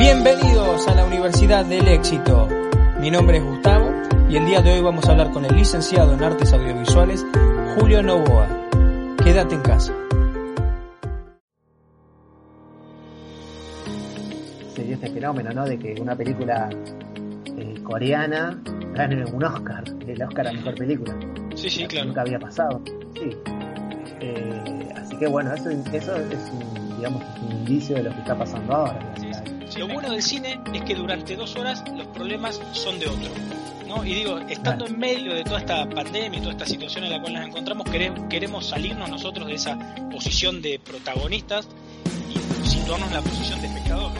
Bienvenidos a la Universidad del Éxito. Mi nombre es Gustavo y el día de hoy vamos a hablar con el licenciado en Artes Audiovisuales, Julio Novoa. Quédate en casa. Se dio este fenómeno, ¿no? De que una película eh, coreana gane un Oscar, el Oscar a mejor película. Sí, sí, claro. Nunca había pasado. Sí. Eh, así que bueno, eso, eso es un, digamos, un indicio de lo que está pasando ahora. Lo bueno del cine es que durante dos horas los problemas son de otro. ¿no? Y digo, estando en medio de toda esta pandemia y toda esta situación en la cual nos encontramos, queremos, queremos salirnos nosotros de esa posición de protagonistas y situarnos en la posición de espectador.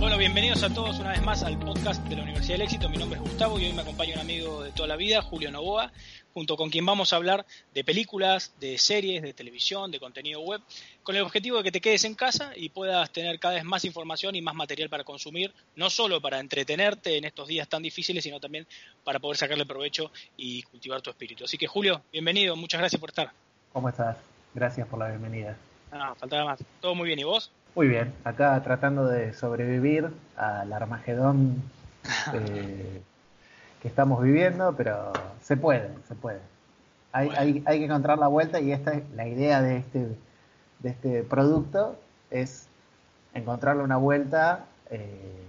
Bueno, bienvenidos a todos una vez más al podcast de la Universidad del Éxito. Mi nombre es Gustavo y hoy me acompaña un amigo de toda la vida, Julio Novoa, junto con quien vamos a hablar de películas, de series, de televisión, de contenido web, con el objetivo de que te quedes en casa y puedas tener cada vez más información y más material para consumir, no solo para entretenerte en estos días tan difíciles, sino también para poder sacarle provecho y cultivar tu espíritu. Así que Julio, bienvenido, muchas gracias por estar. ¿Cómo estás? Gracias por la bienvenida. Ah, faltaba más. Todo muy bien, ¿y vos? Muy bien, acá tratando de sobrevivir al Armagedón eh, que estamos viviendo, pero se puede, se puede. Hay, Bueno. hay, hay que encontrar la vuelta y esta es la idea de este, de este producto es encontrarle una vuelta eh,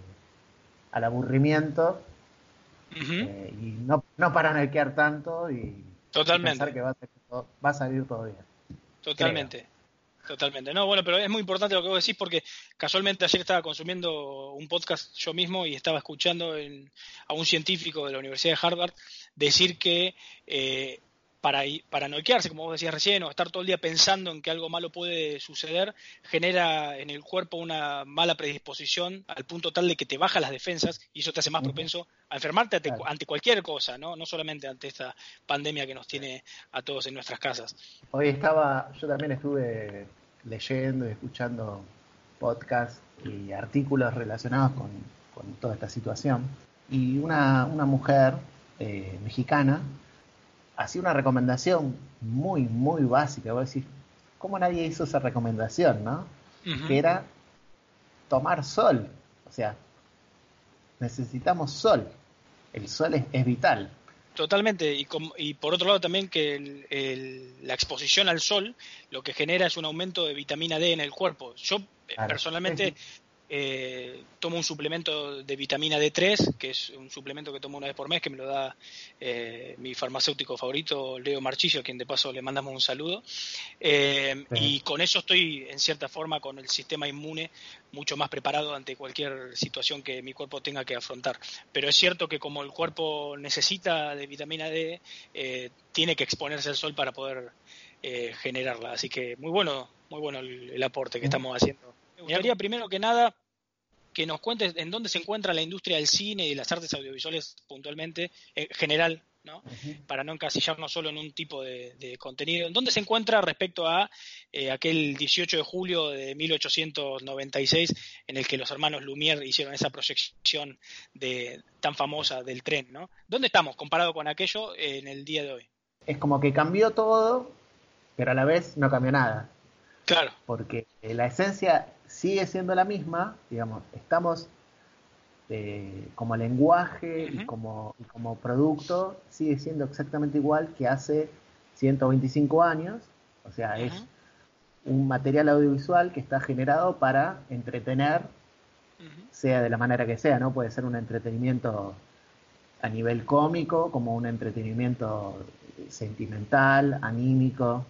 al aburrimiento eh, y no, no paranoiquear tanto y, y Totalmente. pensar que va a, salir todo, va a salir todo bien. Totalmente. Totalmente. No, bueno, pero es muy importante lo que vos decís porque casualmente ayer estaba consumiendo un podcast yo mismo y estaba escuchando en- a un científico de la Universidad de Harvard decir que eh, para, para noquearse, como vos decías recién, o estar todo el día pensando en que algo malo puede suceder, genera en el cuerpo una mala predisposición al punto tal de que te baja las defensas y eso te hace más propenso a enfermarte ante, Claro. ante cualquier cosa, ¿no? no solamente ante esta pandemia que nos tiene a todos en nuestras casas. Hoy estaba, yo también estuve leyendo y escuchando podcasts y artículos relacionados con, con toda esta situación. Y una, una mujer eh, mexicana hacía una recomendación muy, muy básica. Vos decís, ¿cómo nadie hizo esa recomendación, no? Que era tomar sol. O sea, necesitamos sol. El sol es, es vital. Totalmente, y, com- y por otro lado también que el- el- la exposición al sol lo que genera es un aumento de vitamina D en el cuerpo. Yo Claro. personalmente eh, tomo un suplemento de vitamina D3, que es un suplemento que tomo una vez por mes, que me lo da eh, mi farmacéutico favorito, Leo Marchillo, a quien de paso le mandamos un saludo. Eh. Y con eso estoy, en cierta forma, con el sistema inmune mucho más preparado ante cualquier situación que mi cuerpo tenga que afrontar. Pero es cierto que como el cuerpo necesita de vitamina D, eh, tiene que exponerse al sol para poder eh, generarla. Así que muy bueno, muy bueno el, el aporte que estamos haciendo. Me gustaría primero que nada que nos cuentes en dónde se encuentra la industria del cine y de las artes audiovisuales puntualmente, en general, ¿no? Para no encasillarnos solo en un tipo de, de contenido. ¿Dónde se encuentra respecto a eh, aquel 18 de julio de 1896 en el que los hermanos Lumière hicieron esa proyección de, tan famosa del tren? ¿no? ¿Dónde estamos comparado con aquello eh, en el día de hoy? Es como que cambió todo, pero a la vez no cambió nada. Claro, porque eh, la esencia sigue siendo la misma, digamos, estamos eh, como lenguaje y, como, y como producto, sigue siendo exactamente igual que hace 125 años, o sea, es un material audiovisual que está generado para entretener, sea de la manera que sea, ¿no? Puede ser un entretenimiento a nivel cómico, como un entretenimiento sentimental, anímico,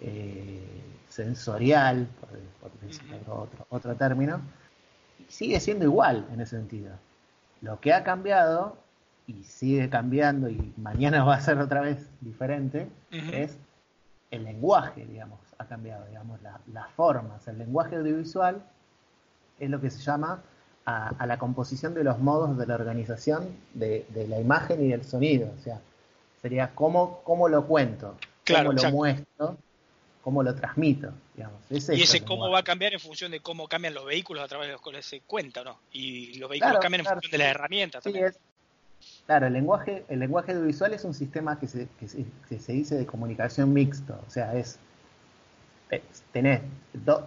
eh, sensorial, por, por otro, otro término, y sigue siendo igual en ese sentido. Lo que ha cambiado, y sigue cambiando, y mañana va a ser otra vez diferente, es el lenguaje, digamos, ha cambiado, digamos, las formas. El lenguaje audiovisual es lo que se llama a, la composición de los modos de la organización de, la imagen y del sonido. O sea, sería cómo, cómo lo cuento, cómo lo muestro, cómo lo transmito. Digamos. y ese cómo va a cambiar en función de cómo cambian los vehículos a través de los cuales se cuenta, ¿no? Y los vehículos cambian en función de las herramientas también. claro, el lenguaje, el lenguaje audiovisual es un sistema que se, que se, dice de comunicación mixto, o sea, es, tenés dos,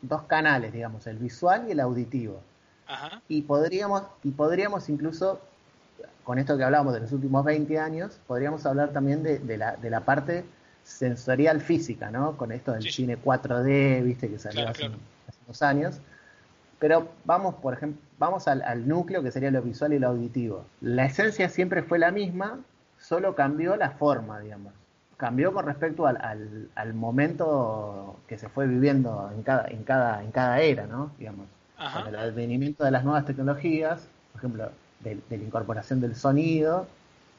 dos canales, digamos, el visual y el auditivo. Y podríamos, y podríamos incluso, con esto que hablábamos de los últimos 20 años, podríamos hablar también de, la, de la parte sensorial física, ¿no? Con esto del cine 4D, viste, que salió hace, unos años. Pero vamos, por ejemplo, vamos al, núcleo que sería lo visual y lo auditivo. La esencia siempre fue la misma, solo cambió la forma, digamos. Cambió con respecto al, al, momento que se fue viviendo en cada, en cada, en cada era, ¿no? Digamos. Con el advenimiento de las nuevas tecnologías, por ejemplo, de, la incorporación del sonido,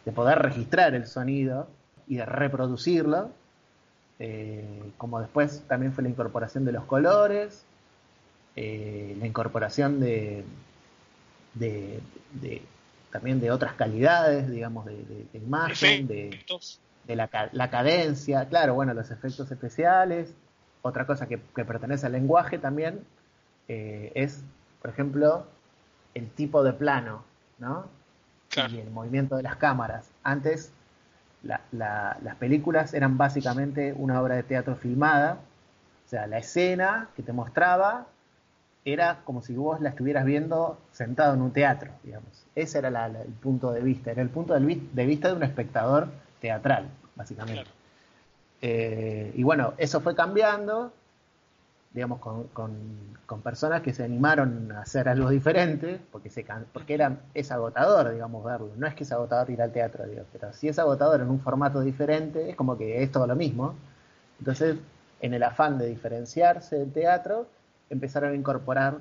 de poder registrar el sonido y de reproducirlo, eh, como después también fue la incorporación de los colores, eh, la incorporación de, de, también de otras calidades, digamos, de, imagen, de, la, la, cadencia, claro, bueno, los efectos especiales, otra cosa que, que pertenece al lenguaje también eh, es, por ejemplo, el tipo de plano, ¿no? Y el movimiento de las cámaras. Antes las películas eran básicamente una obra de teatro filmada, o sea, la escena que te mostraba era como si vos la estuvieras viendo sentado en un teatro, digamos. Ese era el punto de vista, era el punto de vista de un espectador teatral, básicamente. Eh, y bueno, eso fue cambiando digamos, con, con, personas que se animaron a hacer algo diferente, porque, se, porque era, es agotador, digamos, verlo. No es que es agotador ir al teatro, pero si es agotador en un formato diferente, es como que es todo lo mismo. Entonces, en el afán de diferenciarse del teatro, empezaron a incorporar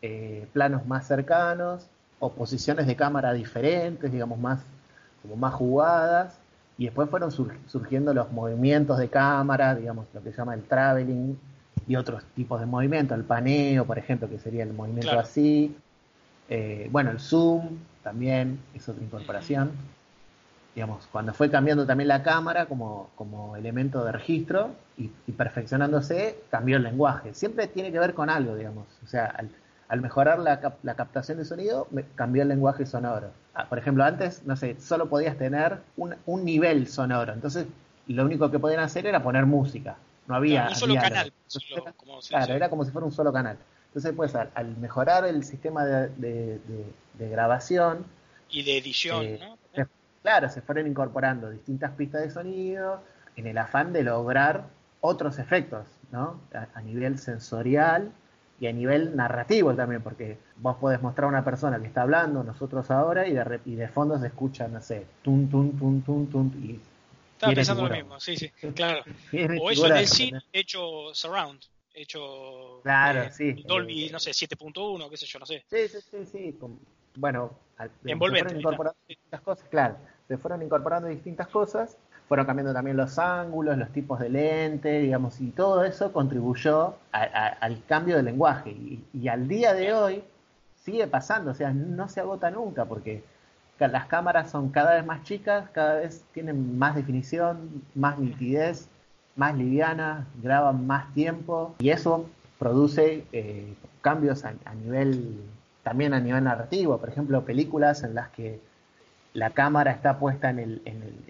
eh, planos más cercanos o posiciones de cámara diferentes, digamos, más, como más jugadas. Y después fueron surgiendo los movimientos de cámara, digamos, lo que se llama el traveling, y otros tipos de movimiento, el paneo, por ejemplo, que sería el movimiento así. Eh, bueno, el zoom también es otra incorporación. Digamos, cuando fue cambiando también la cámara como, como elemento de registro y, perfeccionándose, cambió el lenguaje. Siempre tiene que ver con algo, digamos. O sea, al, mejorar la, la, captación de sonido, cambió el lenguaje sonoro. Ah, por ejemplo, antes, no sé, solo podías tener un, un nivel sonoro. Entonces, lo único que podían hacer era poner música no había. un solo canal. claro, era como si fuera un solo canal. Entonces, pues, al, mejorar el sistema de, grabación. Y de edición, eh, ¿no? claro, se fueron incorporando distintas pistas de sonido en el afán de lograr otros efectos, ¿no? A, nivel sensorial y a nivel narrativo también, porque vos podés mostrar a una persona que está hablando, nosotros ahora, y de, y de fondo se escucha, no sé, tun, tun, tun, tun, tun, y estaba pensando lo mismo, sí, sí, claro. o eso en el cine hecho surround, hecho claro, eh, sí, Dolby, no sé, 7.1, qué sé yo, no sé. Sí, sí, sí, sí. Bueno, envolvente. Se fueron incorporando distintas cosas, claro. Se fueron incorporando distintas cosas, fueron cambiando también los ángulos, los tipos de lente, digamos, y todo eso contribuyó al cambio del lenguaje. Y, y al día de hoy sigue pasando, o sea, no se agota nunca, porque las cámaras son cada vez más chicas, cada vez tienen más definición, más nitidez, más livianas, graban más tiempo y eso produce eh, cambios a, nivel, también a nivel narrativo. Por ejemplo, películas en las que la cámara está puesta en el,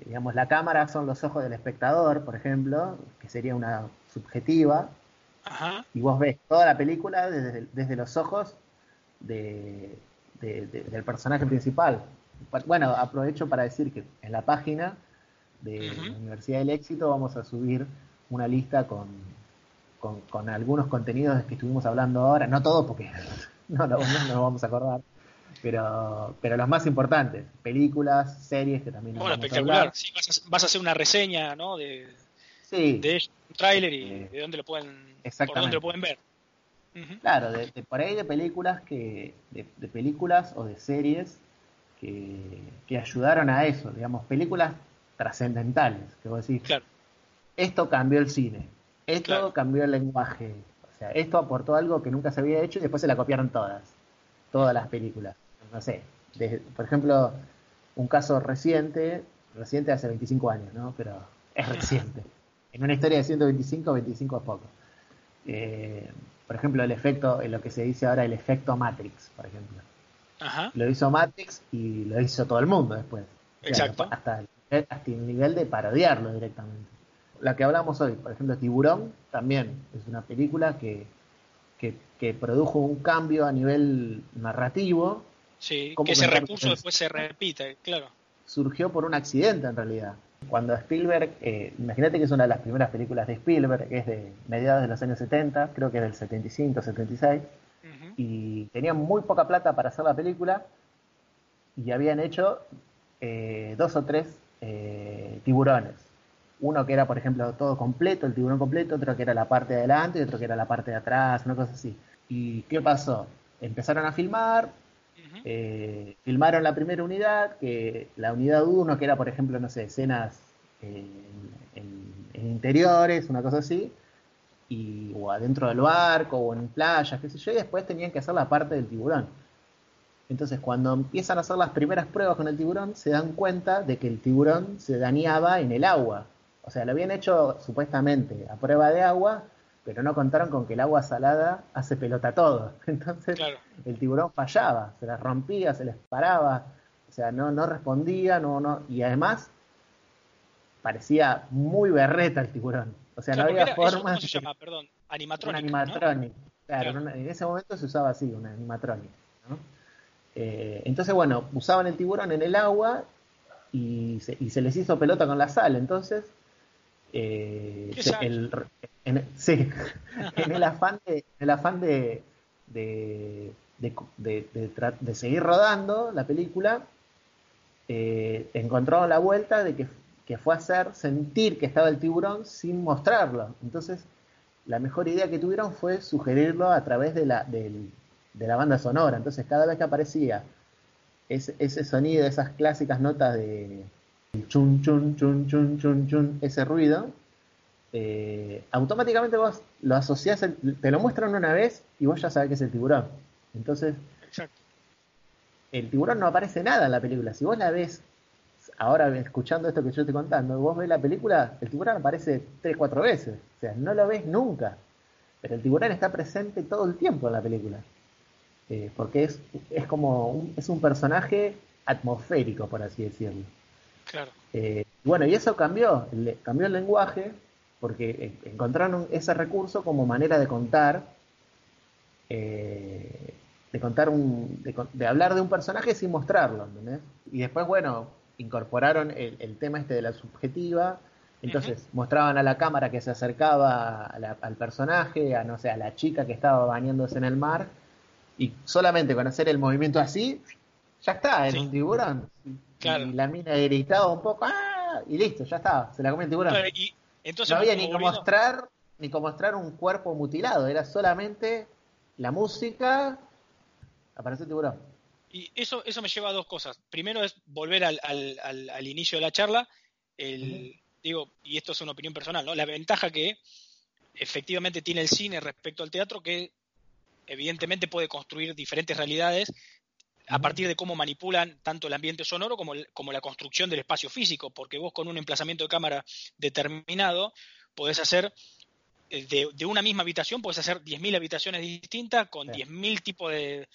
digamos, la cámara son los ojos del espectador, por ejemplo, que sería una subjetiva, y vos ves toda la película desde, los ojos del personaje principal. Bueno, aprovecho para decir que en la página de la Universidad del Éxito vamos a subir una lista con, con, algunos contenidos que estuvimos hablando ahora, no todos porque no, no, nos vamos a acordar, pero, pero los más importantes, películas, series que también... Bueno, espectacular, vas, a, hacer una reseña ¿no? de, de un tráiler y eh, de dónde lo pueden, por dónde lo pueden ver. Claro, de, por ahí de películas que de películas o de series que, ayudaron a eso, digamos, películas trascendentales, que vos decís, esto cambió el cine, esto cambió el lenguaje, o sea, esto aportó algo que nunca se había hecho y después se la copiaron todas, todas las películas. No sé, por ejemplo, un caso reciente, reciente hace 25 años, ¿no? Pero es reciente. En una historia de 125, 25 es poco. Eh, por ejemplo, el efecto, en lo que se dice ahora, el efecto Matrix, por ejemplo. Lo hizo Matrix y lo hizo todo el mundo después. Exacto. hasta, el, hasta el nivel de parodiarlo directamente. La que hablamos hoy, por ejemplo, Tiburón, también es una película que, que, produjo un cambio a nivel narrativo. Sí, que ese recurso después se repite, claro. Surgió por un accidente en realidad. Cuando Spielberg, eh, imagínate que es una de las primeras películas de Spielberg, que es de mediados de los años 70, creo que es del 75, 76, y tenían muy poca plata para hacer la película y habían hecho eh, dos o tres eh, tiburones. Uno que era, por ejemplo, todo completo, el tiburón completo, otro que era la parte de adelante y otro que era la parte de atrás, una cosa así. ¿Y qué pasó? Empezaron a filmar, eh, filmaron la primera unidad, que la unidad 1, que era, por ejemplo, no sé, escenas en, interiores, una cosa así, y, o adentro del barco, o en playas, qué sé yo, y después tenían que hacer la parte del tiburón. Entonces, cuando empiezan a hacer las primeras pruebas con el tiburón, se dan cuenta de que el tiburón se dañaba en el agua. O sea, lo habían hecho supuestamente a prueba de agua, pero no contaron con que el agua salada hace pelota todo. Entonces, el tiburón fallaba, se les rompía, se les paraba, o sea, no, no respondía, no, no, y además parecía muy berreta el tiburón. O sea, no había forma. ¿Cómo se llama? Perdón, animatronic. Un animatronic. Claro, en ese momento se usaba así, un animatronic. Eh, entonces, bueno, usaban el tiburón en el agua y se, y se les hizo pelota con la sal. Entonces, eh, el, en, sí, en el afán de, el afán de, de, de, seguir rodando la película, eh, encontró la vuelta de que, que, fue hacer sentir que estaba el tiburón sin mostrarlo. Entonces, la mejor idea que tuvieron fue sugerirlo a través de la, de la banda sonora. Entonces, cada vez que aparecía ese, ese sonido, esas clásicas notas de chun, chun, chun, chun, chun, chun, ese ruido, eh, automáticamente vos lo asociás, te lo muestran una vez y vos ya sabés que es el tiburón. Entonces, el tiburón no aparece nada en la película. Si vos la ves, ahora escuchando esto que yo estoy contando, vos ves la película, el tiburón aparece tres, cuatro veces. O sea, no lo ves nunca. Pero el tiburón está presente todo el tiempo en la película. Eh, porque es, es como un, es un personaje atmosférico, por así decirlo. Claro. Eh, bueno, y eso cambió, cambió el lenguaje, porque encontraron ese recurso como manera de contar, eh, de contar un, de, hablar de un personaje sin mostrarlo, ¿entendés? Y después, bueno, incorporaron el, tema este de la subjetiva, entonces mostraban a la cámara que se acercaba al personaje, a no sé, a la chica que estaba bañándose en el mar, y solamente con hacer el movimiento así, ya está, en un tiburón. Y la mina gritaba un poco, ¡ah! y listo, ya estaba, se la comió el tiburón. y entonces, no había ni que mostrar ni que mostrar un cuerpo mutilado, era solamente la música, aparece el tiburón. Y eso, eso me lleva a dos cosas. Primero es volver al, al, al, inicio de la charla, el, digo, y esto es una opinión personal, ¿no? La ventaja que efectivamente tiene el cine respecto al teatro, que evidentemente puede construir diferentes realidades a partir de cómo manipulan tanto el ambiente sonoro como, como la construcción del espacio físico, porque vos con un emplazamiento de cámara determinado podés hacer eh, de, una misma habitación, podés hacer 10.000 habitaciones distintas con 10.000 tipos de,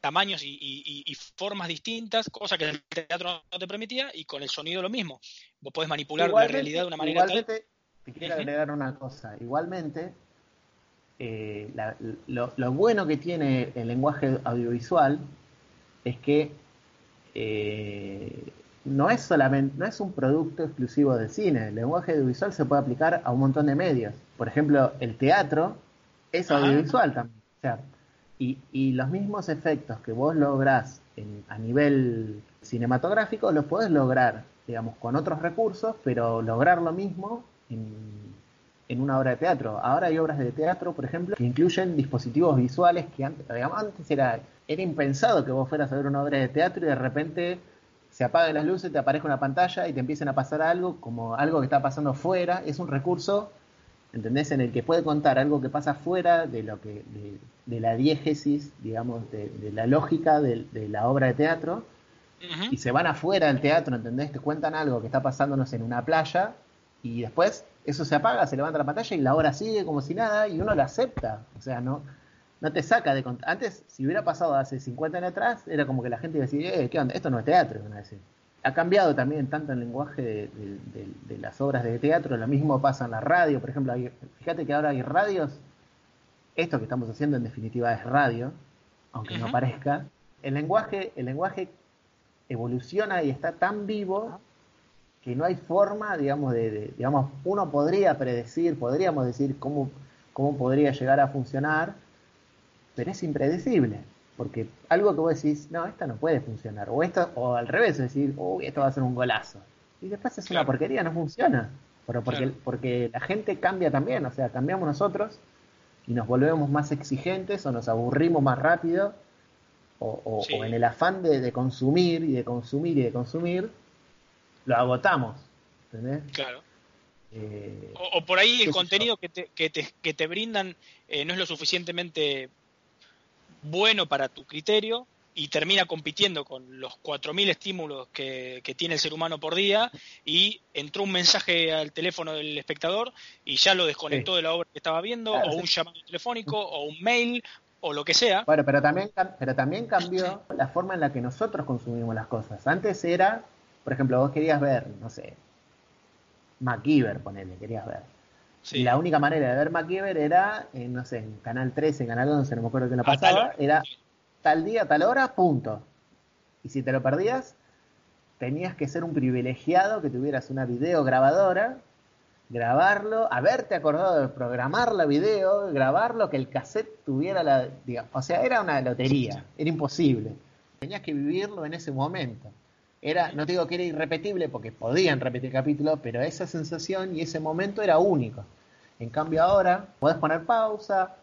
tamaños y, formas distintas, cosa que el teatro no te permitía, y con el sonido lo mismo. Vos podés manipular la realidad de una manera igualmente, Te quiero agregar una cosa. Igualmente, eh, lo, bueno que tiene el lenguaje audiovisual es que eh, no es solamente, no es un producto exclusivo del cine. El lenguaje audiovisual se puede aplicar a un montón de medios. Por ejemplo, el teatro es audiovisual también. Y, los mismos efectos que vos lográs a nivel cinematográfico los podés lograr, digamos, con otros recursos, pero lograr lo mismo en, en una obra de teatro. Ahora hay obras de teatro, por ejemplo, que incluyen dispositivos visuales que antes, digamos, antes era, era impensado que vos fueras a ver una obra de teatro y de repente se apaguen las luces, te aparezca una pantalla y te empiecen a pasar algo, como algo que está pasando fuera, es un recurso, ¿entendés? En el que puede contar algo que pasa fuera de lo que, de, la diégesis, digamos, de, la lógica de, la obra de teatro, y se van afuera del teatro, ¿entendés? Te cuentan algo que está pasándonos en una playa, y después eso se apaga, se levanta la pantalla y la obra sigue como si nada, y uno lo acepta. O sea, no, no te saca de Antes, si hubiera pasado hace 50 años atrás, era como que la gente iba a decir, eh, ¿qué onda? Esto no es teatro, van a decir. Ha cambiado también tanto el lenguaje de, las obras de teatro, lo mismo pasa en la radio, por ejemplo, fíjate que ahora hay radios, esto que estamos haciendo en definitiva es radio, aunque no parezca. El lenguaje, el lenguaje evoluciona y está tan vivo que no hay forma, digamos, de, digamos, uno podría predecir, podríamos decir cómo, cómo podría llegar a funcionar, pero es impredecible. Porque algo que vos decís, no, esta no puede funcionar. O esto, o al revés, decir, uy, esto va a ser un golazo. Y después es una porquería, no funciona. Pero porque, porque la gente cambia también, o sea, cambiamos nosotros y nos volvemos más exigentes o nos aburrimos más rápido. O, en el afán de, consumir y de consumir y de consumir, lo agotamos. ¿Entendés? Claro. Eh, o, por ahí el contenido que te, que te, que te brindan eh, no es lo suficientemente bueno para tu criterio y termina compitiendo con los 4.000 estímulos que, tiene el ser humano por día y entró un mensaje al teléfono del espectador y ya lo desconectó de la obra que estaba viendo o un llamado telefónico o un mail o lo que sea. Bueno, pero también, pero también cambió la forma en la que nosotros consumimos las cosas. Antes era, por ejemplo, vos querías ver, no sé, MacGyver, ponele, querías ver y la única manera de ver MacGyver era, en, no sé, en Canal 13, Canal 11, no me acuerdo qué lo pasaba, era tal día, tal hora, punto. Y si te lo perdías, tenías que ser un privilegiado que tuvieras una videograbadora, grabarlo, haberte acordado de programar la video, grabarlo, que el cassette tuviera la... o sea, era una lotería, era imposible. Tenías que vivirlo en ese momento. Era, no digo que era irrepetible porque podían repetir capítulos, pero esa sensación y ese momento era único. En cambio ahora podés poner pausa,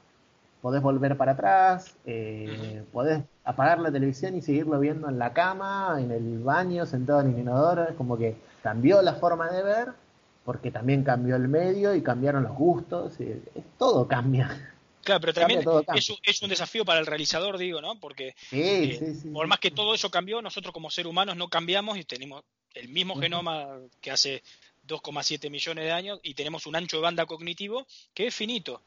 podés volver para atrás, eh, podés apagar la televisión y seguirlo viendo en la cama, en el baño, sentado en el inodoro. Es como que cambió la forma de ver porque también cambió el medio y cambiaron los gustos. Y, todo cambia. Claro, pero también es, un desafío para el realizador, digo, ¿no? Porque eh, por más que todo eso cambió, nosotros como seres humanos no cambiamos y tenemos el mismo genoma que hace 2,7 millones de años y tenemos un ancho de banda cognitivo que es finito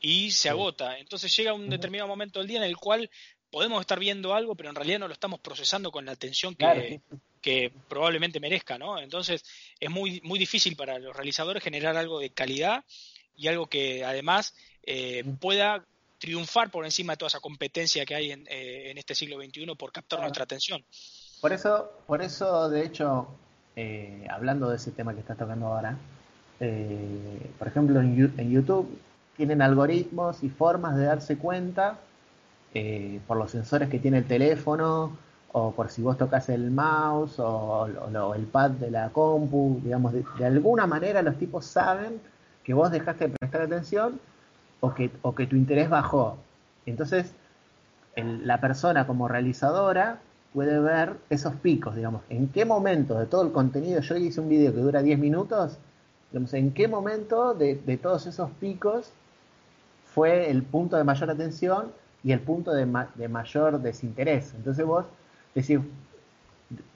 y se agota. Entonces llega un determinado momento del día en el cual podemos estar viendo algo, pero en realidad no lo estamos procesando con la atención que, que probablemente merezca, ¿no? Entonces es muy, muy difícil para los realizadores generar algo de calidad y algo que además eh, pueda triunfar por encima de toda esa competencia que hay en, eh, este siglo XXI por captar nuestra atención. Por eso, por eso de hecho, eh, hablando de ese tema que estás tocando ahora, por ejemplo en, YouTube tienen algoritmos y formas de darse cuenta por los sensores que tiene el teléfono o por si vos tocas el mouse o, el pad de la compu, digamos, de, alguna manera los tipos saben que vos dejaste de prestar atención o que tu interés bajó. Entonces, la persona como realizadora puede ver esos picos, digamos, en qué momento de todo el contenido, yo hice un video que dura 10 minutos, digamos, en qué momento de, todos esos picos fue el punto de mayor atención y el punto de, de mayor desinterés. Entonces vos decís,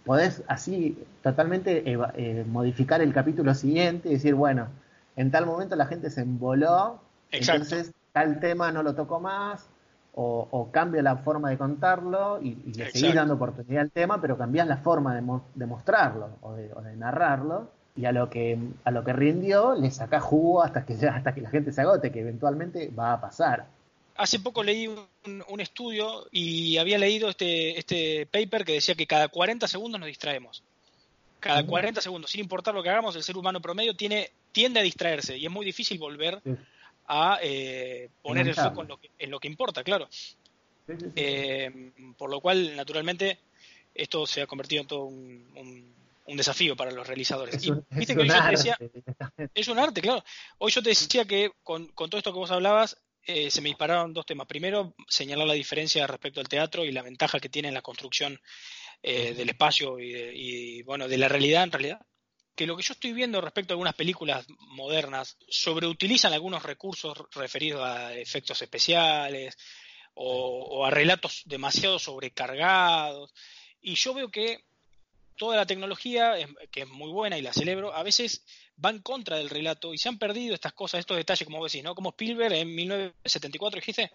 podés así totalmente eh, modificar el capítulo siguiente y decir, bueno, en tal momento la gente se emboló, entonces tal tema no lo toco más, o, o cambio la forma de contarlo y, le seguís dando oportunidad al tema, pero cambias la forma de, mostrarlo o de, narrarlo y a lo que a lo que rindió le sacás jugo hasta que hasta que la gente se agote, que eventualmente va a pasar. Hace poco leí un, estudio y había leído este, este paper que decía que cada 40 segundos nos distraemos. Cada 40 segundos, sin importar lo que hagamos, el ser humano promedio tiene tiende a distraerse y es muy difícil volver a eh, poner el foco en lo, que, importa, claro. Eh, por lo cual, naturalmente, esto se ha convertido en todo un, desafío para los realizadores. Es un, arte. es un arte, claro. Hoy yo te decía que con, todo esto que vos hablabas, eh, se me dispararon dos temas. Primero, señalar la diferencia respecto al teatro y la ventaja que tiene en la construcción eh, del espacio y, y, bueno, de la realidad en realidad. Que lo que yo estoy viendo respecto a algunas películas modernas sobreutilizan algunos recursos referidos a efectos especiales o, a relatos demasiado sobrecargados. Y yo veo que toda la tecnología, que es muy buena y la celebro, a veces va en contra del relato y se han perdido estas cosas, estos detalles, como vos decís, ¿no? Como Spielberg en 1974, dijiste.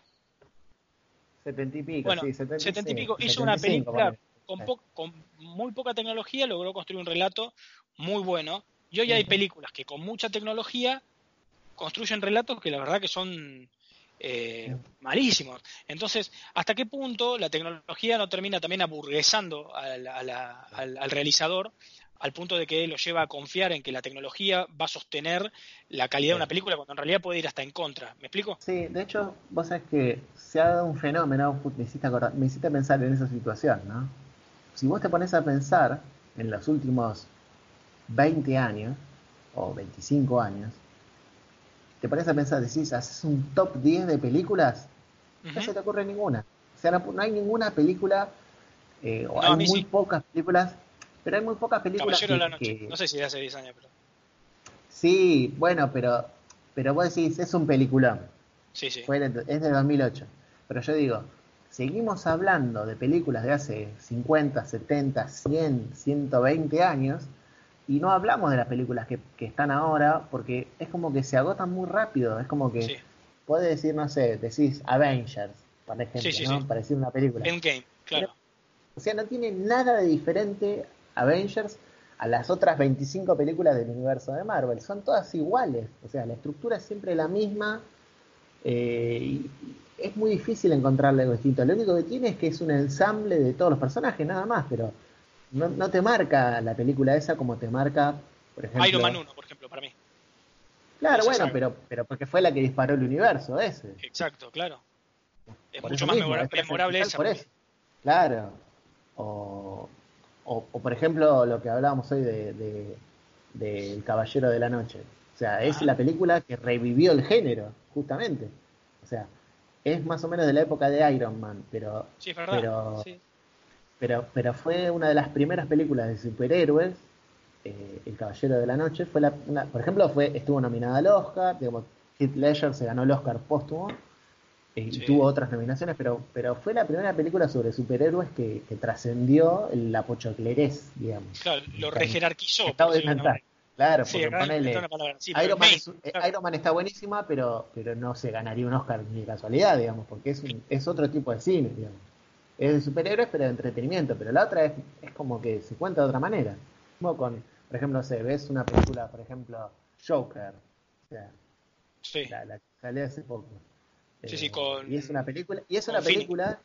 70 y pico, bueno, sí, 70 y pico hizo una película con, con, muy poca tecnología, logró construir un relato muy bueno. Y hoy hay películas que con mucha tecnología construyen relatos que la verdad que son eh, malísimos. Entonces, ¿hasta qué punto la tecnología no termina también aburguesando al, al, realizador al punto de que lo lleva a confiar en que la tecnología va a sostener la calidad de una película cuando en realidad puede ir hasta en contra? ¿Me explico? Sí, de hecho, vos sabés que se ha dado un fenómeno, me hiciste, me hiciste pensar en esa situación, ¿no? Si vos te pones a pensar en los últimos 20 años o 25 años, te pones a pensar, decís, haces un top 10 de películas, no se te ocurre ninguna. O sea, no, hay ninguna película, eh, o hay muy pocas películas, pero hay muy pocas películas. Que, la noche. No sé si hace 10 años, pero. Sí, bueno, pero, pero vos decís, es un peliculón. Sí, sí. es de 2008. Pero yo digo, seguimos hablando de películas de hace 50, 70, 100, 120 años y no hablamos de las películas que, están ahora porque es como que se agotan muy rápido. Es como que sí. puede decir, no sé, decís Avengers, por ejemplo, ¿no? Para decir una película. Endgame, claro. o sea, no tiene nada de diferente Avengers a las otras 25 películas del universo de Marvel. Son todas iguales. O sea, la estructura es siempre la misma. Eh, y es muy difícil encontrarle algo distinto. Lo único que tiene es que es un ensamble de todos los personajes, nada más, pero no, no te marca la película esa como te marca, por ejemplo. Iron Man 1, por ejemplo, para mí. Claro, bueno, pero, pero porque fue la que disparó el universo ese. Exacto, claro. Es mucho más memorable, esa. Por eso. Claro. O, o, por ejemplo, lo que hablábamos hoy de, de, El Caballero de la Noche. O sea, es la película que revivió el género, justamente. O sea, es más o menos de la época de Iron Man, pero, sí, es verdad. pero sí pero, pero fue una de las primeras películas de superhéroes, eh, El Caballero de la Noche, fue la, por ejemplo, fue estuvo nominada al Oscar, digamos, Heath Ledger se ganó el Oscar póstumo, eh, y tuvo otras nominaciones, pero, pero fue la primera película sobre superhéroes que, que trascendió la pochoclerés, digamos. Claro, lo rejerarquizó. Claro, porque ponele, Iron, Man Iron, Man está buenísima, pero, pero no se ganaría un Oscar ni de casualidad, digamos, porque es, un, es otro tipo de cine, digamos es de superhéroes, pero de entretenimiento. Pero la otra es, es como que se cuenta de otra manera. Como con, por ejemplo, no sé, ves una película, por ejemplo, Joker. O sea, sí. la, la que salió hace poco. Sí, sí, eh, con, y es una película, y es una película,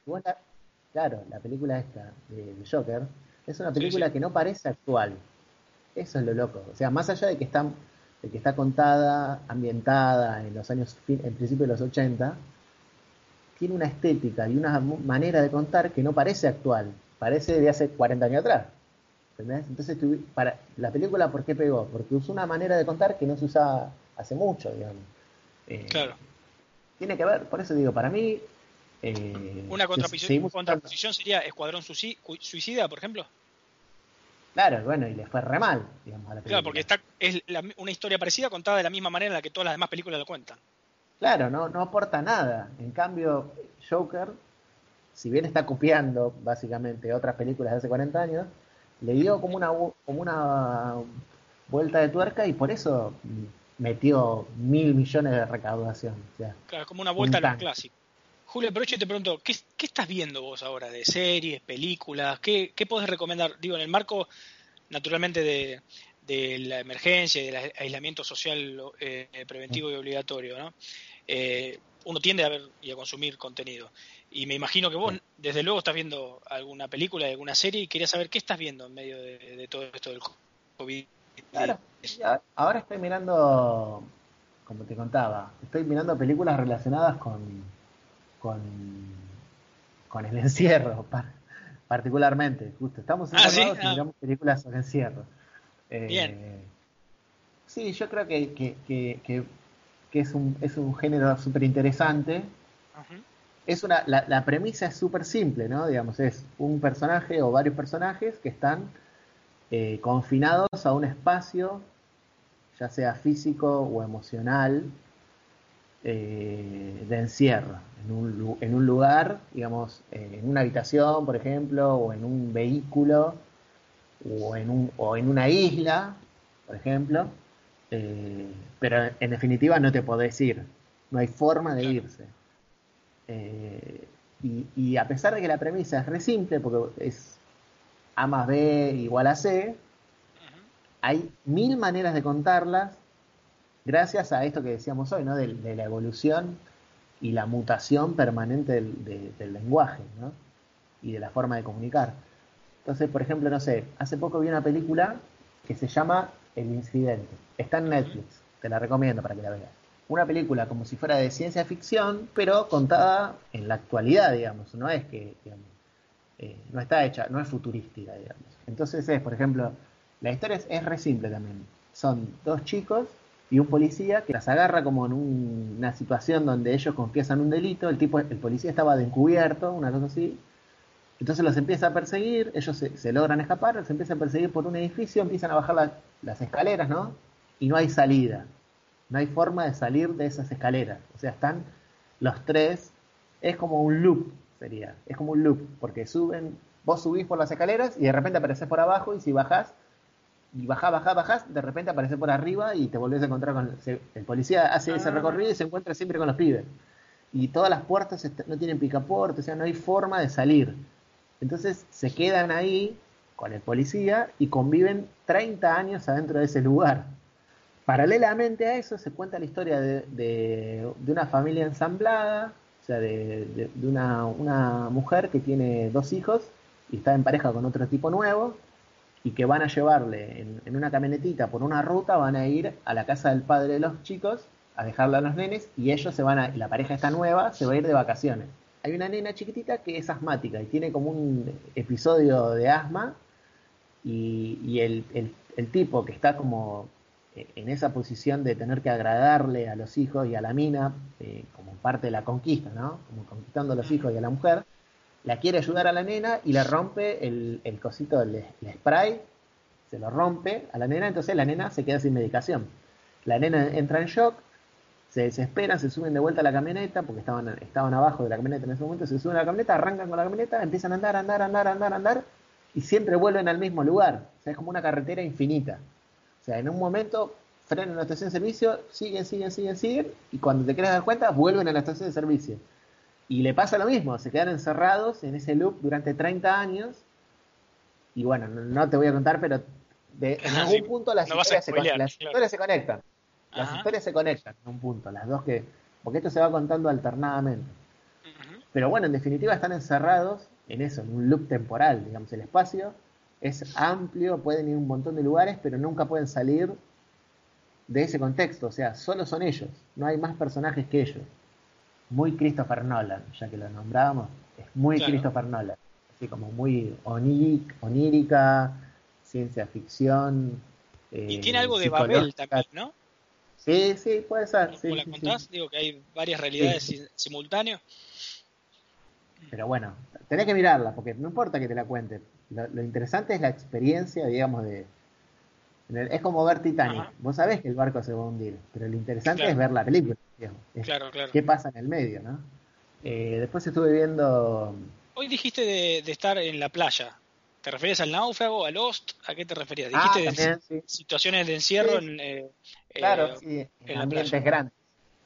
claro, la película esta de, Joker, es una película que no parece actual. Eso es lo loco. O sea, más allá de que está, de que está contada, ambientada en los años, en principio de los 80, tiene una estética y una manera de contar que no parece actual, parece de hace 40 años atrás. ¿Entendés? Entonces, para la película, ¿por qué pegó? Porque usó una manera de contar que no se usaba hace mucho, digamos. Eh, claro. Tiene que ver, por eso digo, para mí. Eh, una contraposición, sería Escuadrón Suicida, por ejemplo. Claro, bueno, y le fue re mal, digamos, a la película. Claro, porque está, es una historia parecida contada de la misma manera en la que todas las demás películas lo cuentan. Claro, no, no aporta nada. En cambio, Joker, si bien está copiando básicamente otras películas de hace 40 años, le dio como una, como una vuelta de tuerca y por eso metió mil millones de recaudación. claro, como una vuelta a los clásicos. Julio, pero yo te pregunto, ¿qué, estás viendo vos ahora de series, películas? ¿Qué, qué podés recomendar? Digo, en el marco, naturalmente, de, de la emergencia y del aislamiento social eh, preventivo y obligatorio, ¿no? Eh, uno tiende a ver y a consumir contenido. Y me imagino que vos, desde luego, estás viendo alguna película, alguna serie y quería saber qué estás viendo en medio de, todo esto del COVID. Claro, ahora estoy mirando, como te contaba, estoy mirando películas relacionadas con, con, con el encierro, particularmente. Justo, estamos ah, encerrados y ah. miramos películas sobre encierro. Bien. Eh, sí, yo creo que, que, que, es, un, es un género súper interesante. es una, la, la premisa es súper simple, ¿no? Digamos, es un personaje o varios personajes que están eh, confinados a un espacio, ya sea físico o emocional, eh, de encierro, en un, en un lugar, digamos, eh, en una habitación, por ejemplo, o en un vehículo, o en, un, o en una isla, por ejemplo, eh, pero en definitiva no te podés ir, no hay forma de irse. Eh, y, y, a pesar de que la premisa es re simple, porque es A más B igual a C, hay mil maneras de contarlas gracias a esto que decíamos hoy, ¿no? De, de la evolución y la mutación permanente del, de, del, lenguaje, ¿no? Y de la forma de comunicar. Entonces, por ejemplo, no sé, hace poco vi una película que se llama El Incidente. Está en Netflix, te la recomiendo para que la veas. Una película como si fuera de ciencia ficción, pero contada en la actualidad, digamos. No es que, digamos, eh, no está hecha, no es futurística, digamos. Entonces es, por ejemplo, la historia es, es re simple también. Son dos chicos y un policía que las agarra como en un, una situación donde ellos confiesan un delito, el tipo, el policía estaba de encubierto, una cosa así, entonces los empieza a perseguir, ellos se, se logran escapar, los empieza a perseguir por un edificio, empiezan a bajar la, las escaleras, ¿no? Y no hay salida, no hay forma de salir de esas escaleras, o sea, están los tres, es como un loop, sería, es como un loop, porque suben, vos subís por las escaleras y de repente apareces por abajo y si bajás y bajás, bajás, bajás, de repente aparece por arriba y te volvés a encontrar con... Se, el policía hace ah. ese recorrido y se encuentra siempre con los pibes. Y todas las puertas no tienen picaporte, o sea, no hay forma de salir. Entonces se quedan ahí con el policía y conviven 30 años adentro de ese lugar. Paralelamente a eso se cuenta la historia de, de, una familia ensamblada, o sea, de, de una, una mujer que tiene dos hijos y está en pareja con otro tipo nuevo, y que van a llevarle en, en, una camionetita por una ruta, van a ir a la casa del padre de los chicos a dejarle a los nenes y ellos se van a, la pareja está nueva, se va a ir de vacaciones. Hay una nena chiquitita que es asmática y tiene como un episodio de asma y, y el, el, el, tipo que está como en esa posición de tener que agradarle a los hijos y a la mina eh, como parte de la conquista, ¿no? Como conquistando a los hijos y a la mujer la quiere ayudar a la nena y le rompe el, el cosito del el spray, se lo rompe a la nena, entonces la nena se queda sin medicación. La nena entra en shock, se desesperan, se suben de vuelta a la camioneta, porque estaban, estaban abajo de la camioneta en ese momento, se suben a la camioneta, arrancan con la camioneta, empiezan a andar, andar, andar, andar, andar, y siempre vuelven al mismo lugar. O sea, es como una carretera infinita. O sea, en un momento frenan en la estación de servicio, siguen, siguen, siguen, siguen, y cuando te quieres dar cuenta, vuelven a la estación de servicio. Y le pasa lo mismo, se quedan encerrados en ese loop durante 30 años. Y bueno, no, no te voy a contar, pero de, en algún punto las, no historias, se, spoilear, las claro. historias, se, conectan. Las Ajá. historias se conectan en un punto, las dos que. Porque esto se va contando alternadamente. Pero bueno, en definitiva están encerrados en eso, en un loop temporal, digamos, el espacio es amplio, pueden ir a un montón de lugares, pero nunca pueden salir de ese contexto, o sea, solo son ellos, no hay más personajes que ellos muy Christopher Nolan, ya que lo nombrábamos, es muy claro. Christopher Nolan, así como muy oníric, onírica, ciencia ficción. Eh, y tiene algo de Babel también, ¿no? Sí, sí, puede ser. ¿Cómo sí, la contás? sí. Digo que hay varias realidades sí. simultáneas. Pero bueno, tenés que mirarla, porque no importa que te la cuente. Lo, lo interesante es la experiencia, digamos, de, es como ver Titanic. Ajá. Vos sabés que el barco se va a hundir, pero lo interesante claro. es ver la película. Digamos. Claro, claro. ¿Qué pasa en el medio, no? Eh, después estuve viendo. Hoy dijiste de, de, estar en la playa. ¿Te referías al náufrago, a Lost? ¿A qué te referías? Ah, dijiste ah, también, de sí. situaciones de encierro sí. en. Eh, claro, eh, sí, en, en ambientes grandes.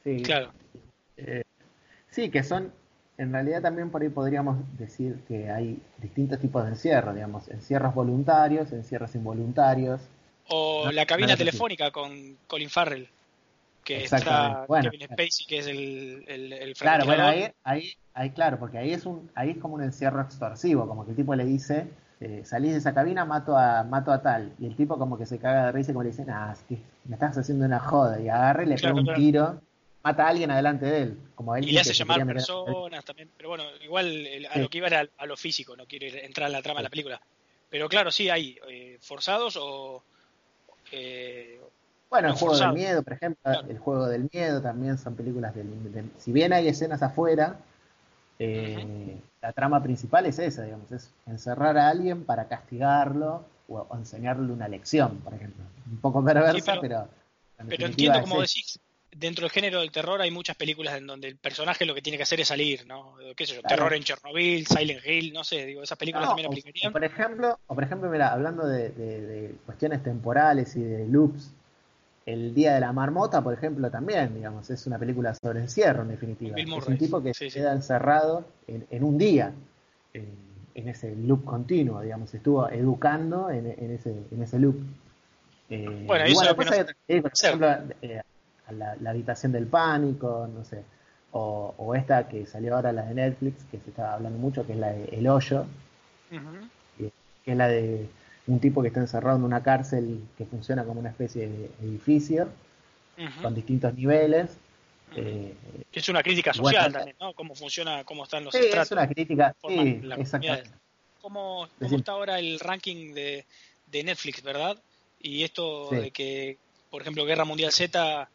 Sí. Claro. Eh, sí, que son. En realidad también por ahí podríamos decir que hay distintos tipos de encierro, digamos, encierros voluntarios, encierros involuntarios, o no, la cabina no telefónica con Colin Farrell, que está bueno, Kevin Spacey, que es el, el, el Claro, bueno, ahí, ahí, ahí, claro, porque ahí es un, ahí es como un encierro extorsivo, como que el tipo le dice, eh, salís de esa cabina, mato a, mato a tal, y el tipo como que se caga de risa y como le dice, ah, es que me estás haciendo una joda, y agarra y le claro, pega un claro. tiro, mata a alguien adelante de él, como él Y le hace llamar personas también, pero bueno, igual a sí. lo que iba era a lo físico, no quiero entrar en la trama sí. de la película. Pero claro, sí hay eh, forzados o eh, bueno, el juego del miedo, por ejemplo, claro. el juego del miedo también son películas del, del, si bien hay escenas afuera, Eh, la trama principal es esa, digamos, es encerrar a alguien para castigarlo o, enseñarle una lección, por ejemplo. Un poco perversa, pero... pero, entiendo como decís, dentro del género del terror hay muchas películas en donde el personaje lo que tiene que hacer es salir, ¿no? ¿Qué sé yo? Terror en Chernobyl, Silent Hill, no sé, digo, esas películas también aplicarían. O por ejemplo, o por ejemplo, mira, hablando de, cuestiones temporales y de loops, El Día de la Marmota, por ejemplo, también, digamos, es una película sobre encierro, en definitiva. es un tipo que se queda encerrado en, un día, en, ese loop continuo, digamos, estuvo educando en, ese, en ese loop. Eh, bueno, eso bueno, hay por ejemplo, eh, la, habitación del pánico, no sé, o, esta que salió ahora, la de Netflix, que se está hablando mucho, que es la de El Hoyo, que es la de un tipo que está encerrado en una cárcel que funciona como una especie de edificio, con distintos niveles. Eh, es una crítica social también, ¿no? Cómo funciona, cómo están los sí, es una crítica, sí, exactamente. ¿Cómo, cómo está ahora el ranking de, de Netflix, verdad? Y esto de que, por ejemplo, Guerra Mundial Z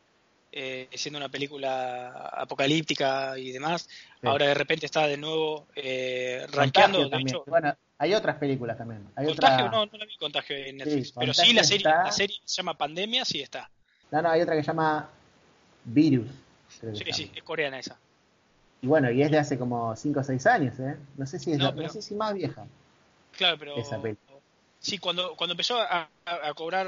eh, siendo una película apocalíptica y demás, ahora de repente está de nuevo eh, rankeando. bueno, hay otras películas también. Hay contagio no, no la vi contagio en Netflix, pero sí la serie, la serie se llama Pandemia, sí está. No, no, hay otra que se llama Virus. Sí, sí, es coreana esa. Y bueno, y es de hace como 5 o 6 años, ¿eh? No sé si es no, sé si más vieja. Claro, pero esa Sí, cuando, cuando empezó a, cobrar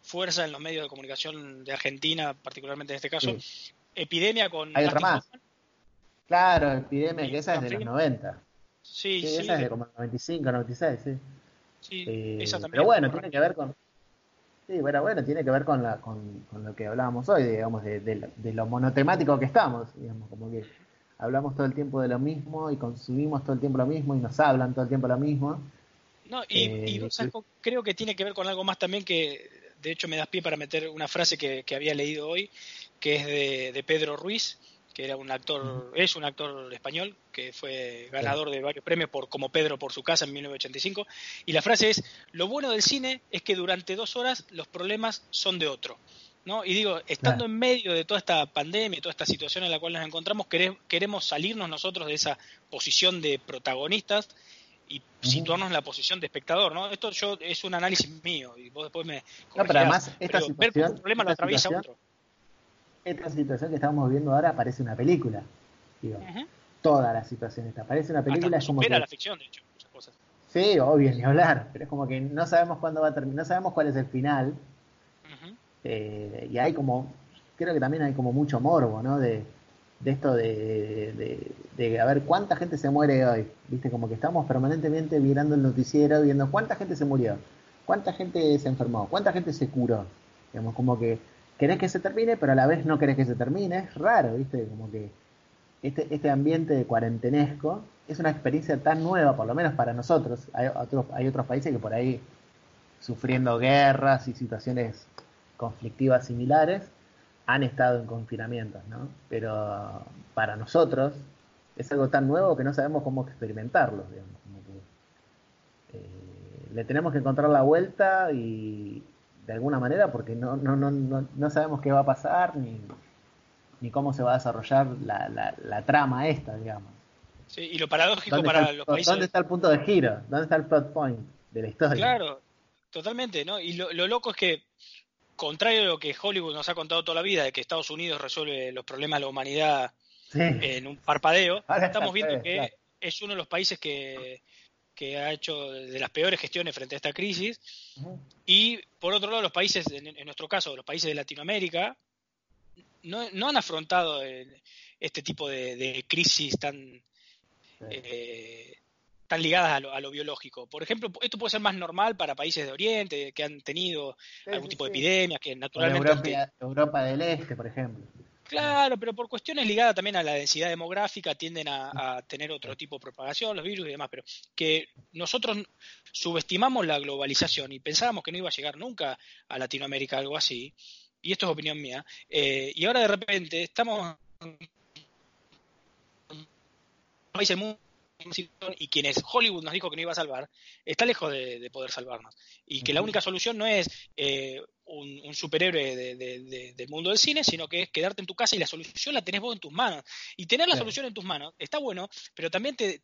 fuerza en los medios de comunicación de Argentina, particularmente en este caso, epidemia con... Hay otra más. Claro, epidemia, que esa es de los 90. Sí, sí. Esa es de como 95, 96, sí. Sí, eh, esa también. Pero bueno, tiene que ver con... Sí, bueno, bueno, tiene que ver con, la, con, lo que hablábamos hoy, digamos, de, de, lo monotemático que estamos, digamos, como que hablamos todo el tiempo de lo mismo y consumimos todo el tiempo lo mismo y nos hablan todo el tiempo lo mismo no, y, eh, creo que tiene que ver con algo más también que, de hecho, me das pie para meter una frase que, había leído hoy, que es de, Pedro Ruiz, que era un actor, es un actor español, que fue ganador de varios premios por como Pedro por su casa en 1985, y la frase es, lo bueno del cine es que durante dos horas los problemas son de otro. ¿No? Y digo, estando en medio de toda esta pandemia, toda esta situación en la cual nos encontramos, queremos salirnos nosotros de esa posición de protagonistas y situarnos en la posición de espectador, ¿no? Esto yo es un análisis mío y vos después me No, pero además esta situación, problema lo atraviesa otro. Esta situación que estamos viendo ahora parece una película. Digo, toda la situación esta parece una película como que, la ficción, de hecho, muchas cosas. Sí, obvio, ni hablar, pero es como que no sabemos cuándo va a terminar, no sabemos cuál es el final. Eh, y hay como creo que también hay como mucho morbo, ¿no? De de esto de, de, a ver cuánta gente se muere hoy, viste, como que estamos permanentemente mirando el noticiero, viendo cuánta gente se murió, cuánta gente se enfermó, cuánta gente se curó, digamos, como que querés que se termine, pero a la vez no querés que se termine, es raro, viste, como que este, este ambiente de cuarentenesco es una experiencia tan nueva, por lo menos para nosotros, hay otros, hay otros países que por ahí sufriendo guerras y situaciones conflictivas similares, han estado en confinamientos, ¿no? Pero para nosotros es algo tan nuevo que no sabemos cómo experimentarlo, digamos. Eh, le tenemos que encontrar la vuelta y de alguna manera porque no, no, no, no, sabemos qué va a pasar ni, ni cómo se va a desarrollar la, la, trama esta, digamos. Sí, y lo paradójico para los países... ¿Dónde está el punto de giro? ¿Dónde está el plot point de la historia? Claro, totalmente, ¿no? Y lo, lo loco es que contrario a lo que Hollywood nos ha contado toda la vida, de que Estados Unidos resuelve los problemas de la humanidad en un parpadeo, estamos viendo que es uno de los países que, ha hecho de las peores gestiones frente a esta crisis. Y por otro lado, los países, en, nuestro caso, los países de Latinoamérica, no, han afrontado este tipo de, crisis tan eh, están ligadas a lo, biológico. Por ejemplo, esto puede ser más normal para países de Oriente que han tenido algún tipo de epidemias, que naturalmente... Europa, del Este, por ejemplo. Claro, pero por cuestiones ligadas también a la densidad demográfica tienden a, tener otro tipo de propagación, los virus y demás, pero que nosotros subestimamos la globalización y pensábamos que no iba a llegar nunca a Latinoamérica algo así, y esto es opinión mía, eh, y ahora de repente estamos en países y quienes Hollywood nos dijo que no iba a salvar, está lejos de, poder salvarnos. Y que la única solución no es eh, un, superhéroe del mundo del cine, sino que es quedarte en tu casa y la solución la tenés vos en tus manos. Y tener la solución en tus manos está bueno, pero también te,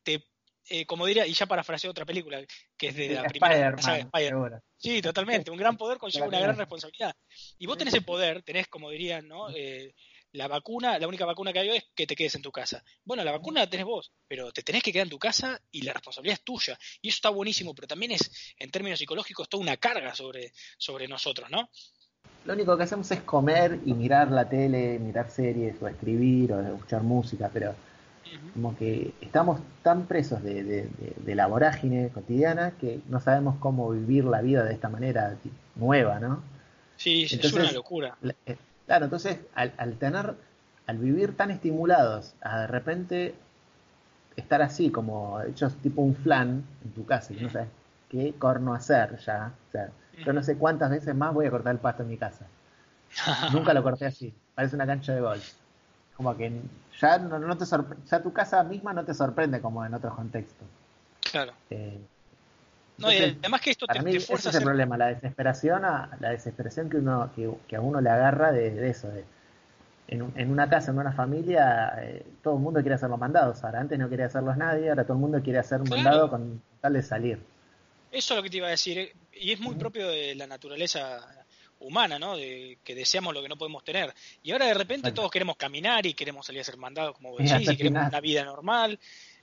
eh, como diría, y ya parafraseo otra película que es de la primera Spider Sí, totalmente. Un gran poder conlleva una gran responsabilidad. Y vos tenés el poder, tenés, como dirían, ¿no? Eh, la vacuna, la única vacuna que hay hoy es que te quedes en tu casa. Bueno, la vacuna la tenés vos, pero te tenés que quedar en tu casa y la responsabilidad es tuya. Y eso está buenísimo, pero también es, en términos psicológicos, toda una carga sobre, sobre nosotros, ¿no? Lo único que hacemos es comer y mirar la tele, mirar series o escribir o escuchar música, pero como que estamos tan presos de, la vorágine cotidiana que no sabemos cómo vivir la vida de esta manera nueva, ¿no? Sí, es una locura. Eh, Claro, entonces al, tener, al vivir tan estimulados, a de repente estar así, como hechos tipo un flan en tu casa, y no sabes qué corno hacer ya. O sea, yo no sé cuántas veces más voy a cortar el pasto en mi casa. Nunca lo corté así, parece una cancha de golf. Como que ya no, te ya tu casa misma no te sorprende como en otros contextos. Claro. Eh, no, y además que esto te, mí ese es el problema, la desesperación, a, la desesperación que uno que, a uno le agarra de, eso, de en, en, una casa, en una familia, eh, todo el mundo quiere hacer los mandados. Ahora antes no quería hacerlos nadie, ahora todo el mundo quiere hacer un mandado con tal de salir. Eso es lo que te iba a decir, eh, y es muy propio de la naturaleza humana, ¿no? De que deseamos lo que no podemos tener. Y ahora de repente todos queremos caminar y queremos salir a hacer mandados, como vos decís, y queremos una vida normal.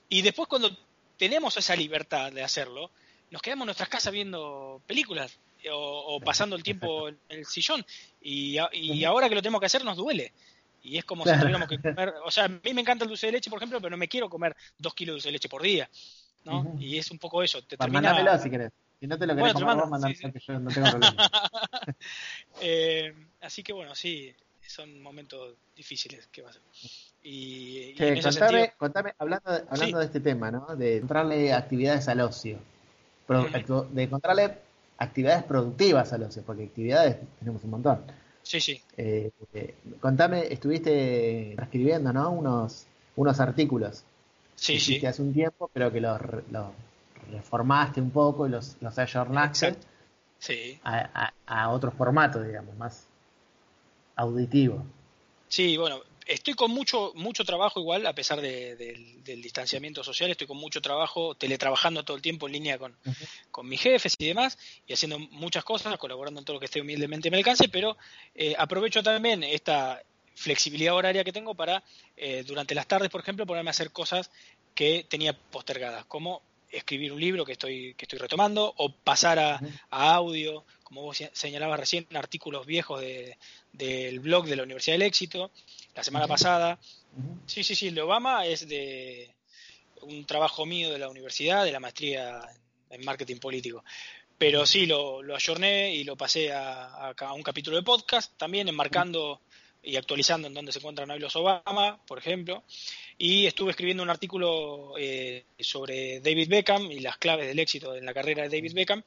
Y después cuando tenemos esa libertad de hacerlo, nos quedamos en nuestras casas viendo películas o, pasando el tiempo en el sillón y, ahora que lo tenemos que hacer nos duele. Y es como si tuviéramos que comer, o sea, a mí me encanta el dulce de leche, por ejemplo, pero no me quiero comer dos kilos de dulce de leche por día, ¿no? Y es un poco eso. Te termina... si querés. Si no te lo querés comer vos, que yo no tengo problema. eh, así que bueno, sí, son momentos difíciles que va a ser. Y, contame, contame, hablando, de, hablando de este tema, ¿no? De entrarle actividades al ocio de encontrarle actividades productivas al ocio, porque actividades tenemos un montón. Sí, sí. Eh, eh, contame, estuviste escribiendo, ¿no? Unos, unos artículos. Sí, sí. hace un tiempo, pero que los, reformaste un poco y los, los ayornaste sí. a, a, otro formato, digamos, más auditivo. Sí, bueno, estoy con mucho mucho trabajo igual, a pesar del distanciamiento social, estoy con mucho trabajo, teletrabajando todo el tiempo en línea con, mis jefes y demás, y haciendo muchas cosas, colaborando en todo lo que esté humildemente me alcance, pero eh, aprovecho también esta flexibilidad horaria que tengo para, eh, durante las tardes, por ejemplo, ponerme a hacer cosas que tenía postergadas, como escribir un libro que estoy, que estoy retomando, o pasar a, audio, como vos señalabas recién, artículos viejos del blog de la Universidad del Éxito, la semana pasada. Sí, sí, sí, el de Obama es de un trabajo mío de la universidad, de la maestría en marketing político. Pero sí, lo, lo ayorné y lo pasé a, un capítulo de podcast, también enmarcando y actualizando en dónde se encuentran hoy los Obama, por ejemplo. Y estuve escribiendo un artículo eh, sobre David Beckham y las claves del éxito en la carrera de David Beckham,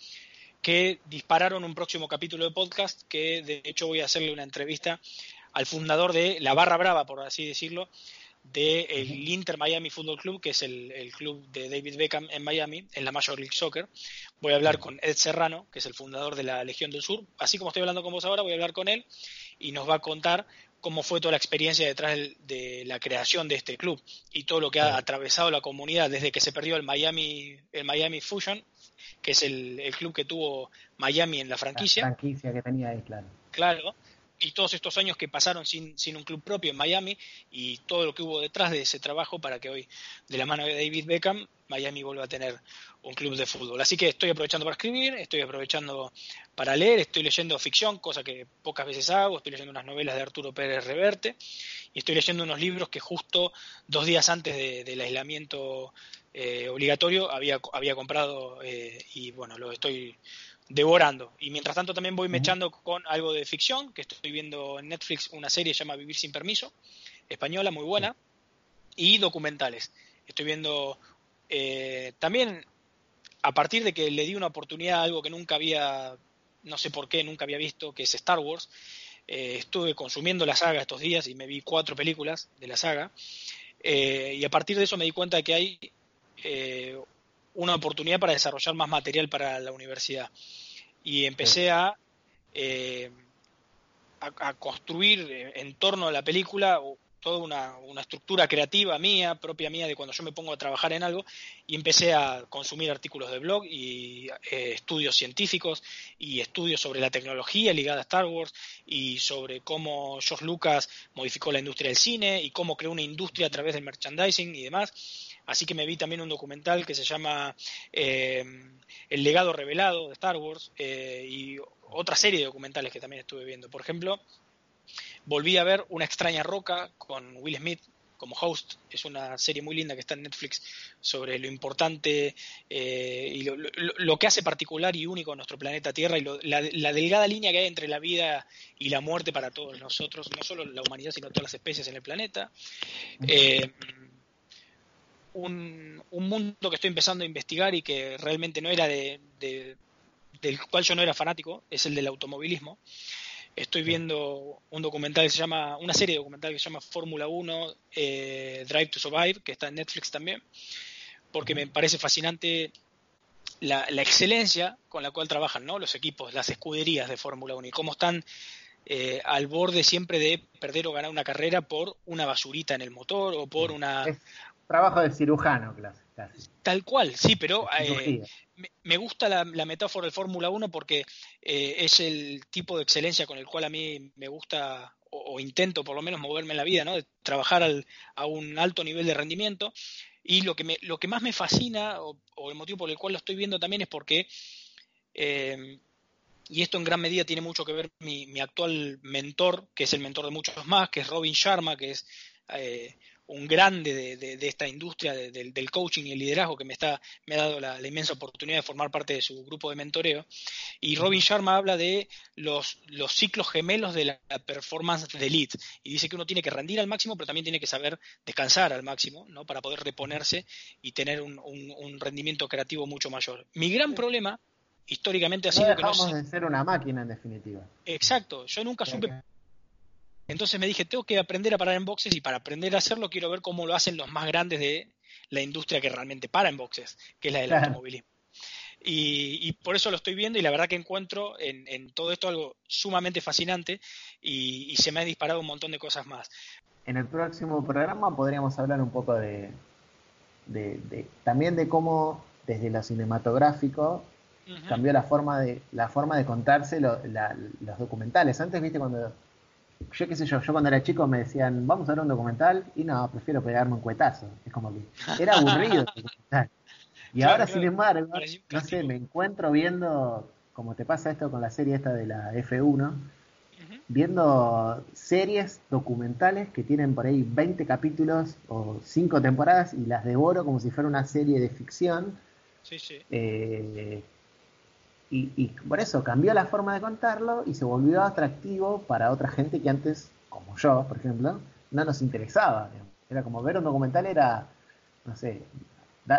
que dispararon un próximo capítulo de podcast, que de hecho voy a hacerle una entrevista al fundador de la Barra Brava, por así decirlo, del el Inter Miami Football Club, que es el, club de David Beckham en Miami, en la Major League Soccer. Voy a hablar con Ed Serrano, que es el fundador de la Legión del Sur. Así como estoy hablando con vos ahora, voy a hablar con él y nos va a contar cómo fue toda la experiencia detrás de la creación de este club y todo lo que ha atravesado la comunidad desde que se perdió el Miami, el Miami Fusion, que es el, el club que tuvo Miami en la franquicia. La franquicia que tenía ahí, claro. Claro y todos estos años que pasaron sin, sin un club propio en Miami y todo lo que hubo detrás de ese trabajo para que hoy, de la mano de David Beckham, Miami vuelva a tener un club de fútbol. Así que estoy aprovechando para escribir, estoy aprovechando para leer, estoy leyendo ficción, cosa que pocas veces hago, estoy leyendo unas novelas de Arturo Pérez Reverte y estoy leyendo unos libros que justo dos días antes del aislamiento eh, obligatorio había, había comprado eh, y bueno, lo estoy devorando. Y mientras tanto también voy mechando con algo de ficción, que estoy viendo en Netflix una serie que se llama Vivir sin permiso, española, muy buena, y documentales. Estoy viendo eh, también, a partir de que le di una oportunidad a algo que nunca había, no sé por qué, nunca había visto, que es Star Wars, eh, estuve consumiendo la saga estos días y me vi cuatro películas de la saga. Eh, y a partir de eso me di cuenta de que hay eh, una oportunidad para desarrollar más material para la universidad. Y empecé a, eh, a, construir en torno a la película toda una, estructura creativa mía, propia mía, de cuando yo me pongo a trabajar en algo, y empecé a consumir artículos de blog y eh, estudios científicos y estudios sobre la tecnología ligada a Star Wars y sobre cómo George Lucas modificó la industria del cine y cómo creó una industria a través del merchandising y demás. Así que me vi también un documental que se llama eh, El legado revelado de Star Wars eh, y otra serie de documentales que también estuve viendo. Por ejemplo, Volví a ver Una extraña roca con Will Smith como host. Es una serie muy linda que está en Netflix sobre lo importante eh, y lo, que hace particular y único a nuestro planeta Tierra y la, delgada línea que hay entre la vida y la muerte para todos nosotros, no solo la humanidad, sino todas las especies en el planeta. Eh, un, mundo que estoy empezando a investigar y que realmente no era de, del cual yo no era fanático, es el del automovilismo. Estoy viendo un documental que se llama, una serie de documental que se llama Fórmula 1 eh, Drive to Survive, que está en Netflix también, porque me parece fascinante la, excelencia con la cual trabajan ¿no? los equipos, las escuderías de Fórmula 1 y cómo están eh, al borde siempre de perder o ganar una carrera por una basurita en el motor o por una... trabajo de cirujano, casi. Tal cual, sí, pero me, gusta la, metáfora del Fórmula 1 porque eh, es el tipo de excelencia con el cual a mí me gusta o, intento por lo menos moverme en la vida, ¿no? De trabajar a un alto nivel de rendimiento. Y lo que, me, lo que más me fascina, o, el motivo por el cual lo estoy viendo también es porque, eh, y esto en gran medida tiene mucho que ver mi, mi actual mentor, que es el mentor de muchos más, que es Robin Sharma, que es eh, un grande de, esta industria del coaching y el liderazgo que me, está, me ha dado la, inmensa oportunidad de formar parte de su grupo de mentoreo. Y Robin Sharma habla de los, los ciclos gemelos de la performance de elite. Y dice que uno tiene que rendir al máximo, pero también tiene que saber descansar al máximo, ¿no? Para poder reponerse y tener un, rendimiento creativo mucho mayor. Mi gran problema históricamente ha sido que no de ser una máquina en definitiva. Exacto, yo nunca supe entonces me dije, tengo que aprender a parar en boxes y para aprender a hacerlo quiero ver cómo lo hacen los más grandes de la industria que realmente para en boxes, que es la del automovilismo. Y, por eso lo estoy viendo y la verdad que encuentro en, todo esto algo sumamente fascinante y, se me han disparado un montón de cosas más. En el próximo programa podríamos hablar un poco de, también de cómo desde lo cinematográfico cambió la forma de la forma de contarse los documentales. Antes, viste, cuando yo qué sé yo, yo cuando era chico me decían, vamos a ver un documental, y no, prefiero pegarme un cuetazo. Es como que era aburrido el documental. Y ahora, sin embargo, no sé, me encuentro viendo, como te pasa esto con la serie esta de la F1, viendo series documentales que tienen por ahí 20 capítulos o 5 temporadas y las devoro como si fuera una serie de ficción. Sí, sí. Eh, y, por eso cambió la forma de contarlo y se volvió atractivo para otra gente que antes, como yo, por ejemplo, no nos interesaba. Era como ver un documental, era, no sé,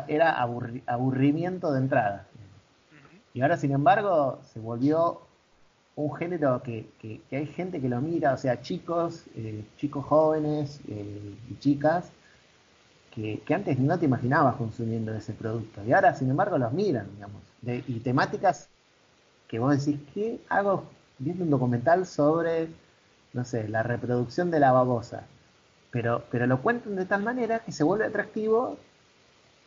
era aburrimiento de entrada. Y ahora, sin embargo, se volvió un género que, que, hay gente que lo mira, o sea, chicos, eh, chicos jóvenes eh, y chicas, que, que, antes no te imaginabas consumiendo ese producto. Y ahora, sin embargo, los miran, digamos. y temáticas que vos decís, ¿qué hago viendo un documental sobre, no sé, la reproducción de la babosa? Pero, pero lo cuentan de tal manera que se vuelve atractivo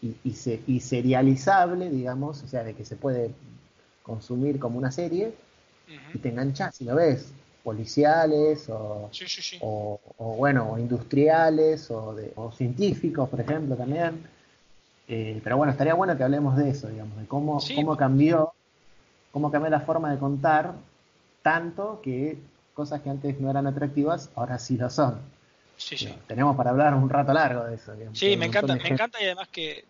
y, y, se, y serializable, digamos, o sea, de que se puede consumir como una serie y te enganchas si lo ves. Policiales o, o, bueno industriales o, de, o científicos por ejemplo también. Eh, pero bueno estaría bueno que hablemos de eso digamos de cómo, cómo cambió cómo cambió la forma de contar tanto que cosas que antes no eran atractivas ahora sí lo son. Sí, sí. Tenemos para hablar un rato largo de eso. Sí, me encanta, me encanta y además que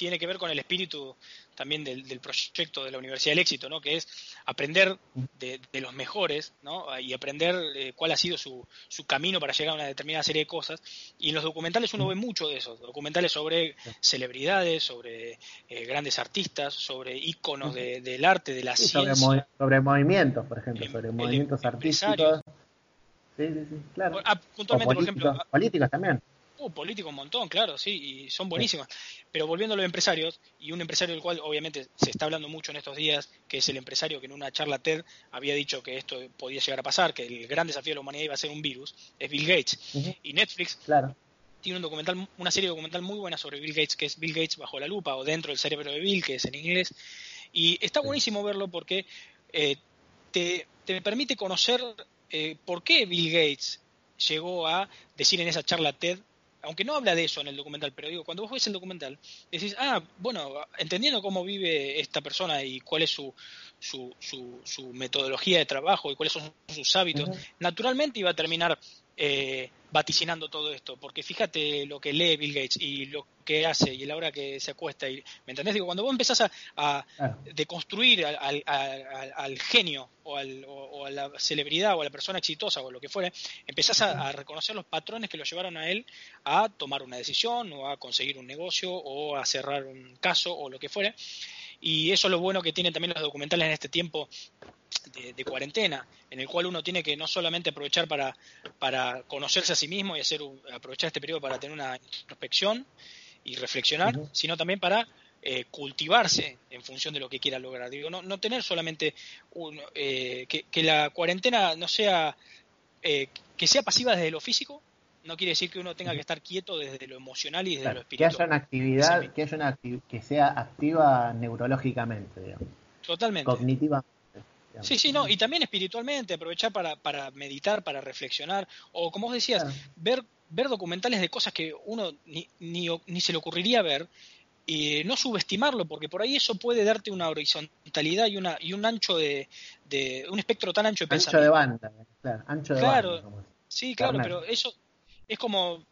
tiene que ver con el espíritu también del, proyecto de la Universidad del Éxito, ¿no? que es aprender de, los mejores ¿no? y aprender eh, cuál ha sido su, su, camino para llegar a una determinada serie de cosas. Y en los documentales uno ve mucho de eso, documentales sobre celebridades, sobre eh, grandes artistas, sobre íconos del arte, de la ciencia. Sobre, movimientos, por ejemplo, em, sobre movimientos artísticos. Sí, sí, sí, claro. Ah, puntualmente, por ejemplo. Políticos también Uh, político un montón, claro, sí, y son buenísimas. Pero volviendo a los empresarios, y un empresario del cual obviamente se está hablando mucho en estos días, que es el empresario que en una charla TED había dicho que esto podía llegar a pasar, que el gran desafío de la humanidad iba a ser un virus, es Bill Gates. Y Netflix claro. tiene un documental, una serie documental muy buena sobre Bill Gates, que es Bill Gates bajo la lupa, o dentro del cerebro de Bill, que es en inglés. Y está buenísimo verlo porque eh, te, te, permite conocer eh, por qué Bill Gates llegó a decir en esa charla TED aunque no habla de eso en el documental, pero digo, cuando vos ves el documental, decís, ah, bueno, entendiendo cómo vive esta persona y cuál es su, su, su, metodología de trabajo y cuáles son sus hábitos, naturalmente iba a terminar eh, vaticinando todo esto, porque fíjate lo que lee Bill Gates y lo que hace y la hora que se acuesta, y, ¿me entendés? Digo, cuando vos empezás a, a deconstruir al, al, genio o, o, a la celebridad o a la persona exitosa o lo que fuera, empezás a, reconocer los patrones que lo llevaron a él a tomar una decisión o a conseguir un negocio o a cerrar un caso o lo que fuera. Y eso es lo bueno que tienen también los documentales en este tiempo de, cuarentena, en el cual uno tiene que no solamente aprovechar para, para conocerse a sí mismo y hacer aprovechar este periodo para tener una introspección y reflexionar, sino también para eh, cultivarse en función de lo que quiera lograr. Digo, no, no tener solamente un, eh, que, la cuarentena no sea eh, que sea pasiva desde lo físico, no quiere decir que uno tenga que estar quieto desde lo emocional y desde lo espiritual. Que haya una actividad, que, haya una que sea activa neurológicamente, digamos. Totalmente. Cognitiva. Sí, sí, no, y también espiritualmente, aprovechar para, para meditar, para reflexionar, o como vos decías, ver, ver documentales de cosas que uno ni, ni, ni se le ocurriría ver, y no subestimarlo, porque por ahí eso puede darte una horizontalidad y una y un ancho de, de un espectro tan ancho de ancho de banda, claro, ancho de banda. Sí, claro, pero eso es como,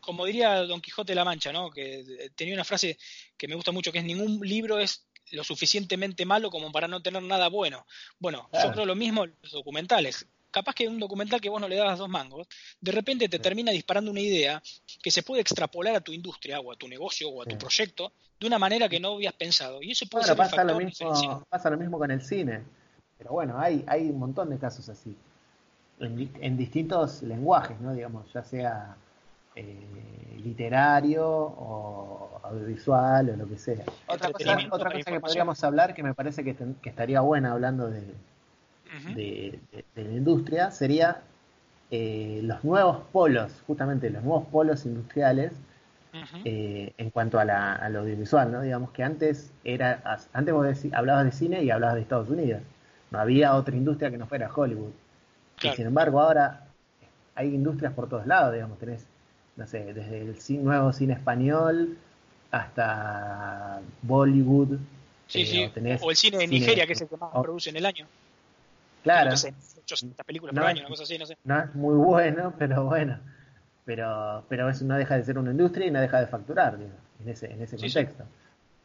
como diría Don Quijote de la Mancha, ¿no? Que tenía una frase que me gusta mucho, que es ningún libro es lo suficientemente malo como para no tener nada bueno. Bueno, yo creo lo mismo en los documentales. Capaz que un documental que vos no le dabas dos mangos, de repente te termina disparando una idea que se puede extrapolar a tu industria o a tu negocio o a tu proyecto de una manera que no habías pensado. Y eso puede ser pasa, lo mismo, pasa lo mismo con el cine. Pero bueno, hay, hay un montón de casos así en, distintos lenguajes, ¿no? Digamos, ya sea eh, literario o audiovisual o lo que sea. Otra cosa, otra cosa que podríamos hablar, que me parece que, estaría buena hablando de, de, la industria, sería eh, los nuevos polos, justamente los nuevos polos industriales eh, en cuanto a la, al audiovisual, ¿no? Digamos que antes era, antes vos hablabas de cine y hablabas de Estados Unidos. No había otra industria que no fuera Hollywood sin embargo ahora hay industrias por todos lados, digamos, tenés, no sé, desde el nuevo cine español hasta Bollywood. Sí, sí. O el cine de Nigeria, que es el que más produce en el año. Claro. películas por año, una cosa así, no sé. No es muy bueno, pero bueno. Pero, pero eso no deja de ser una industria y no deja de facturar, en ese, en ese contexto.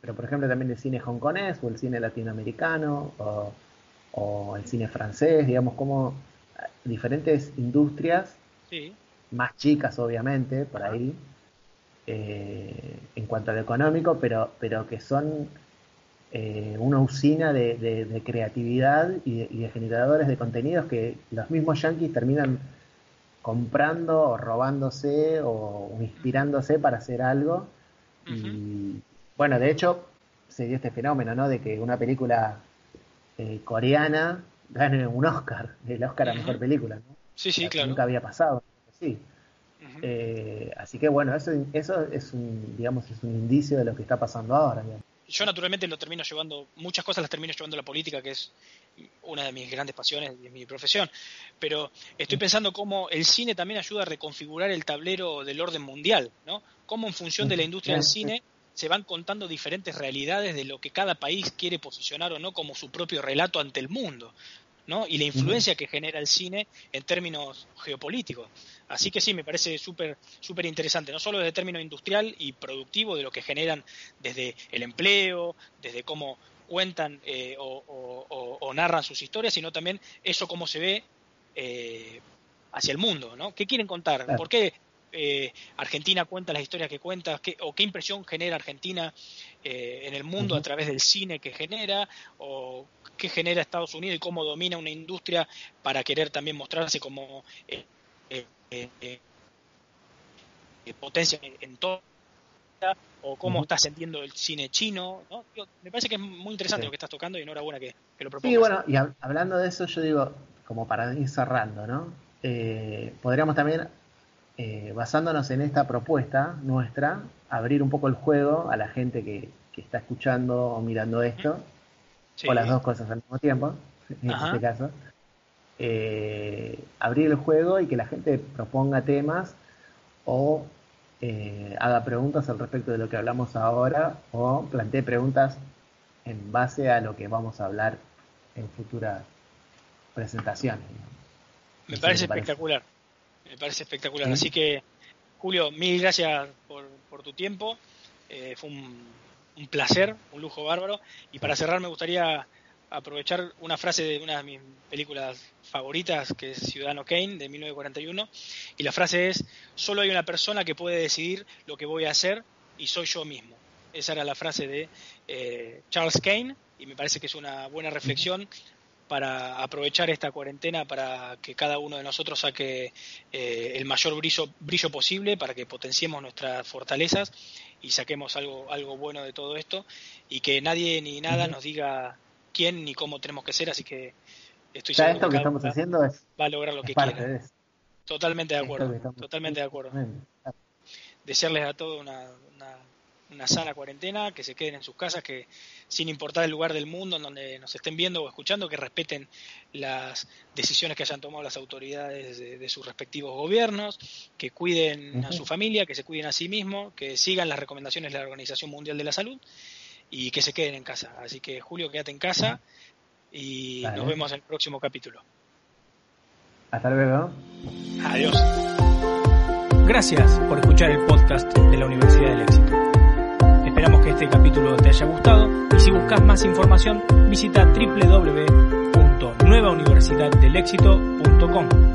Pero por ejemplo también el cine hongkonés o el cine latinoamericano o, o el cine francés, digamos, como diferentes industrias, más chicas obviamente, por ahí, eh, en cuanto a lo económico, pero, pero que son eh, una usina de, creatividad y de, generadores de contenidos que los mismos yankees terminan comprando o robándose o inspirándose para hacer algo. Y bueno, de hecho, se dio este fenómeno, ¿no? De que una película eh, coreana gane un Oscar, el Oscar a mejor película, ¿no? Sí, sí, claro. Nunca había pasado, sí. Eh, así que bueno, eso, eso es un, digamos, es un indicio de lo que está pasando ahora. Yo naturalmente lo termino llevando, muchas cosas las termino llevando a la política, que es una de mis grandes pasiones de mi profesión, pero estoy pensando cómo el cine también ayuda a reconfigurar el tablero del orden mundial, ¿no? Cómo en función de la industria del cine se van contando diferentes realidades de lo que cada país quiere posicionar o no como su propio relato ante el mundo. ¿No? y la influencia que genera el cine en términos geopolíticos. Así que sí, me parece súper súper interesante, no solo desde el término industrial y productivo, de lo que generan desde el empleo, desde cómo cuentan eh, o, narran sus historias, sino también eso cómo se ve eh, hacia el mundo, ¿no? ¿Qué quieren contar? ¿Por qué eh, Argentina cuenta las historias que cuenta, o qué impresión genera Argentina eh, en el mundo a través del cine que genera, o qué genera Estados Unidos y cómo domina una industria para querer también mostrarse como eh, potencia en todo o cómo estás entendiendo el cine chino. me parece que es muy interesante lo que estás tocando y enhorabuena que, que lo propongas. Sí, bueno, y hablando de eso, yo digo, como para ir cerrando, ¿no? Eh, podríamos también, eh, basándonos en esta propuesta nuestra, abrir un poco el juego a la gente que, está escuchando o mirando esto, o las dos cosas al mismo tiempo, en este caso. Eh, abrir el juego y que la gente proponga temas o eh, haga preguntas al respecto de lo que hablamos ahora o plantee preguntas en base a lo que vamos a hablar en futuras presentaciones. Me parece espectacular, me parece espectacular. Así que, Julio, mil gracias por, tu tiempo. Eh, fue un, un placer, un lujo bárbaro. Y para cerrar, me gustaría aprovechar una frase de una de mis películas favoritas, que es Ciudadano Kane, de 1941, y la frase es, solo hay una persona que puede decidir lo que voy a hacer y soy yo mismo. Esa era la frase de eh, Charles Kane, y me parece que es una buena reflexión para aprovechar esta cuarentena para que cada uno de nosotros saque eh, el mayor brillo, brillo posible, para que potenciemos nuestras fortalezas y saquemos algo, algo bueno de todo esto y que nadie ni nada nos diga quién ni cómo tenemos que ser, así que estoy seguro esto que, estamos haciendo va a lograr lo que quiera. Totalmente de acuerdo, totalmente de acuerdo. Desearles a todos una, una, sana cuarentena, que se queden en sus casas, que sin importar el lugar del mundo en donde nos estén viendo o escuchando, que respeten las decisiones que hayan tomado las autoridades de, sus respectivos gobiernos, que cuiden a su familia, que se cuiden a sí mismos, que sigan las recomendaciones de la Organización Mundial de la Salud y que se queden en casa. Así que Julio, quédate en casa y nos vemos en el próximo capítulo. Hasta luego. Adiós. Gracias por escuchar el podcast de la Universidad del Éxito. Esperamos que este capítulo te haya gustado y si buscas más información visita www.nuevauniversidaddelexito.com.